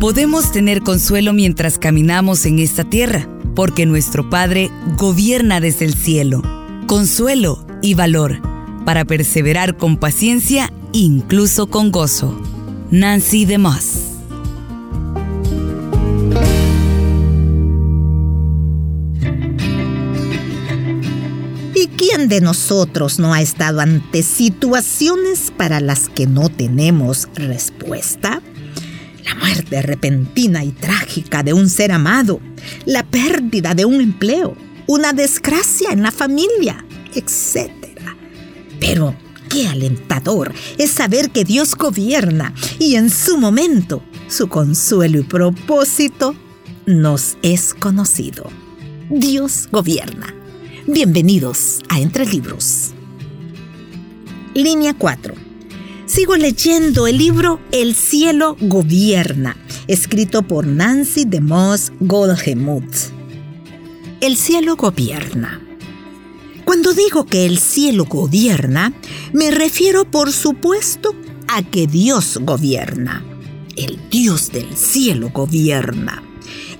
Podemos tener consuelo mientras caminamos en esta tierra, porque nuestro Padre gobierna desde el cielo. Consuelo y valor para perseverar con paciencia, incluso con gozo. Nancy DeMoss. Quién de nosotros no ha estado ante situaciones para las que no tenemos respuesta? La muerte repentina y trágica de un ser amado, la pérdida de un empleo, una desgracia en la familia, etc. Pero qué alentador es saber que Dios gobierna y en su momento su consuelo y propósito nos es conocido. Dios gobierna. Bienvenidos a Entre Libros. Línea 4. Sigo leyendo el libro El cielo gobierna, escrito por Nancy DeMoss Goldgemuth. El cielo gobierna. Cuando digo que el cielo gobierna, me refiero por supuesto a que Dios gobierna. El Dios del cielo gobierna.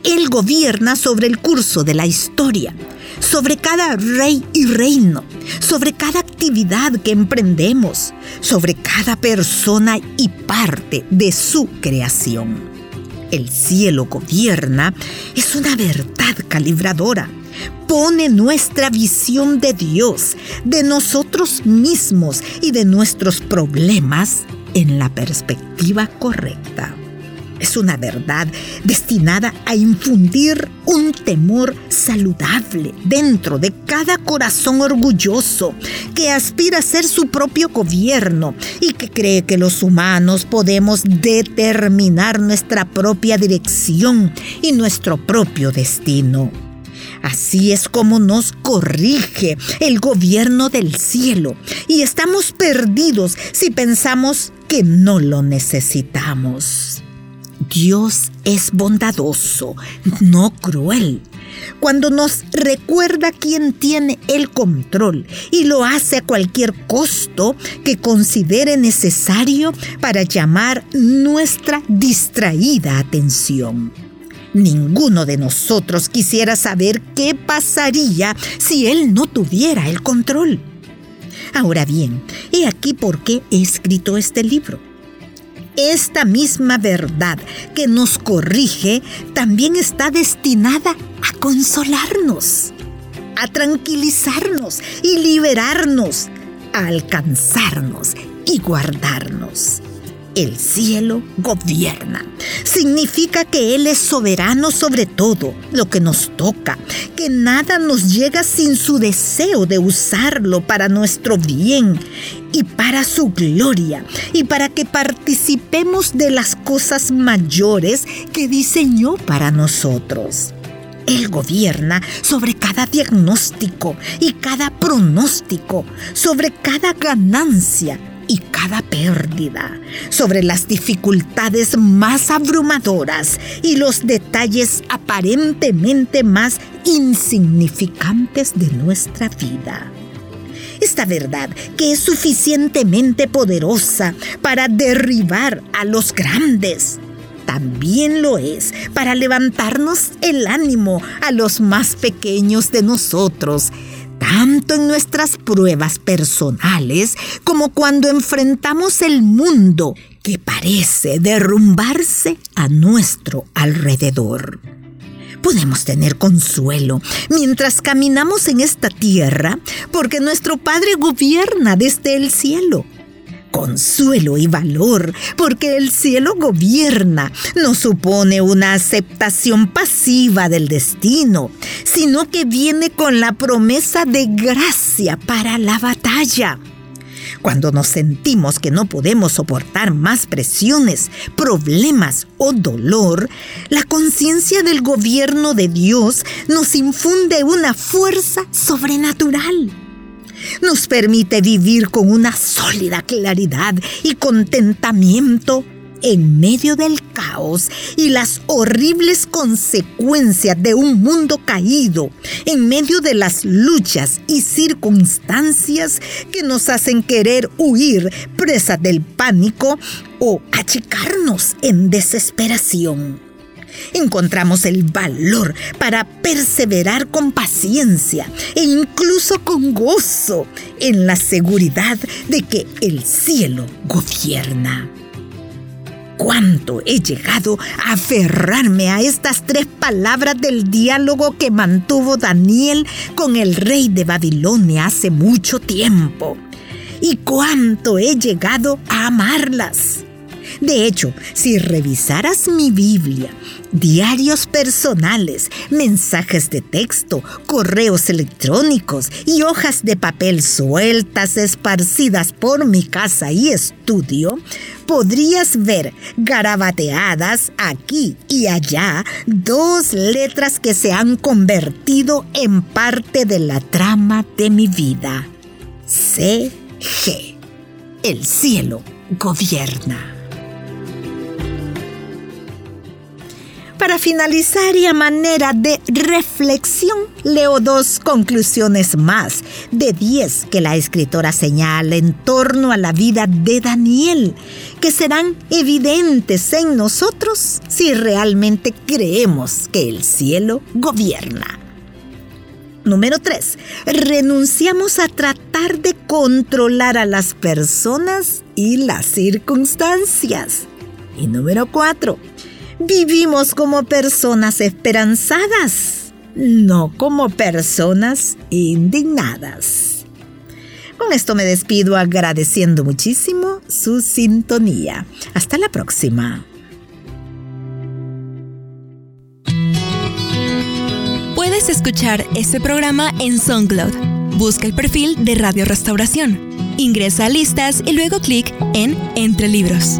Él gobierna sobre el curso de la historia, sobre cada rey y reino, sobre cada actividad que emprendemos, sobre cada persona y parte de su creación. El cielo gobierna es una verdad calibradora pone nuestra visión de Dios, de nosotros mismos y de nuestros problemas en la perspectiva correcta. Es una verdad destinada a infundir un temor saludable dentro de cada corazón orgulloso que aspira a ser su propio gobierno y que cree que los humanos podemos determinar nuestra propia dirección y nuestro propio destino. Así es como nos corrige el gobierno del cielo y estamos perdidos si pensamos que no lo necesitamos. Dios es bondadoso, no cruel. Cuando nos recuerda quién tiene el control y lo hace a cualquier costo que considere necesario para llamar nuestra distraída atención. Ninguno de nosotros quisiera saber qué pasaría si él no tuviera el control. Ahora bien, he aquí por qué he escrito este libro. Esta misma verdad que nos corrige también está destinada a consolarnos, a tranquilizarnos y liberarnos, a alcanzarnos y guardarnos. El cielo gobierna. Significa que Él es soberano sobre todo lo que nos toca, que nada nos llega sin su deseo de usarlo para nuestro bien y para su gloria y para que participemos de las cosas mayores que diseñó para nosotros. Él gobierna sobre cada diagnóstico y cada pronóstico, sobre cada ganancia y cada pérdida, sobre las dificultades más abrumadoras y los detalles aparentemente más insignificantes de nuestra vida. Esta verdad que es suficientemente poderosa para derribar a los grandes, también lo es para levantarnos el ánimo a los más pequeños de nosotros tanto en nuestras pruebas personales como cuando enfrentamos el mundo que parece derrumbarse a nuestro alrededor. Podemos tener consuelo mientras caminamos en esta tierra porque nuestro Padre gobierna desde el cielo consuelo y valor, porque el cielo gobierna, no supone una aceptación pasiva del destino, sino que viene con la promesa de gracia para la batalla. Cuando nos sentimos que no podemos soportar más presiones, problemas o dolor, la conciencia del gobierno de Dios nos infunde una fuerza sobrenatural nos permite vivir con una sólida claridad y contentamiento en medio del caos y las horribles consecuencias de un mundo caído, en medio de las luchas y circunstancias que nos hacen querer huir presa del pánico o achicarnos en desesperación. Encontramos el valor para perseverar con paciencia e incluso con gozo en la seguridad de que el cielo gobierna cuánto he llegado a aferrarme a estas tres palabras del diálogo que mantuvo Daniel con el rey de Babilonia hace mucho tiempo. Y cuánto he llegado a amarlas. De hecho, si revisaras mi Biblia, diarios personales, mensajes de texto, correos electrónicos y hojas de papel sueltas esparcidas por mi casa y estudio, podrías ver garabateadas aquí y allá dos letras que se han convertido en parte de la trama de mi vida. CG. El cielo gobierna. Para finalizar y a manera de reflexión, leo dos conclusiones más de diez que la escritora señala en torno a la vida de Daniel, que serán evidentes en nosotros si realmente creemos que el cielo gobierna. Número 3. Renunciamos a tratar de controlar a las personas y las circunstancias. Y número 4 vivimos como personas esperanzadas, no como personas indignadas. Con esto me despido agradeciendo muchísimo su sintonía. Hasta la próxima. Puedes escuchar este programa en SoundCloud. Busca el perfil de Radio Restauración. Ingresa a listas y luego clic en Entre Libros.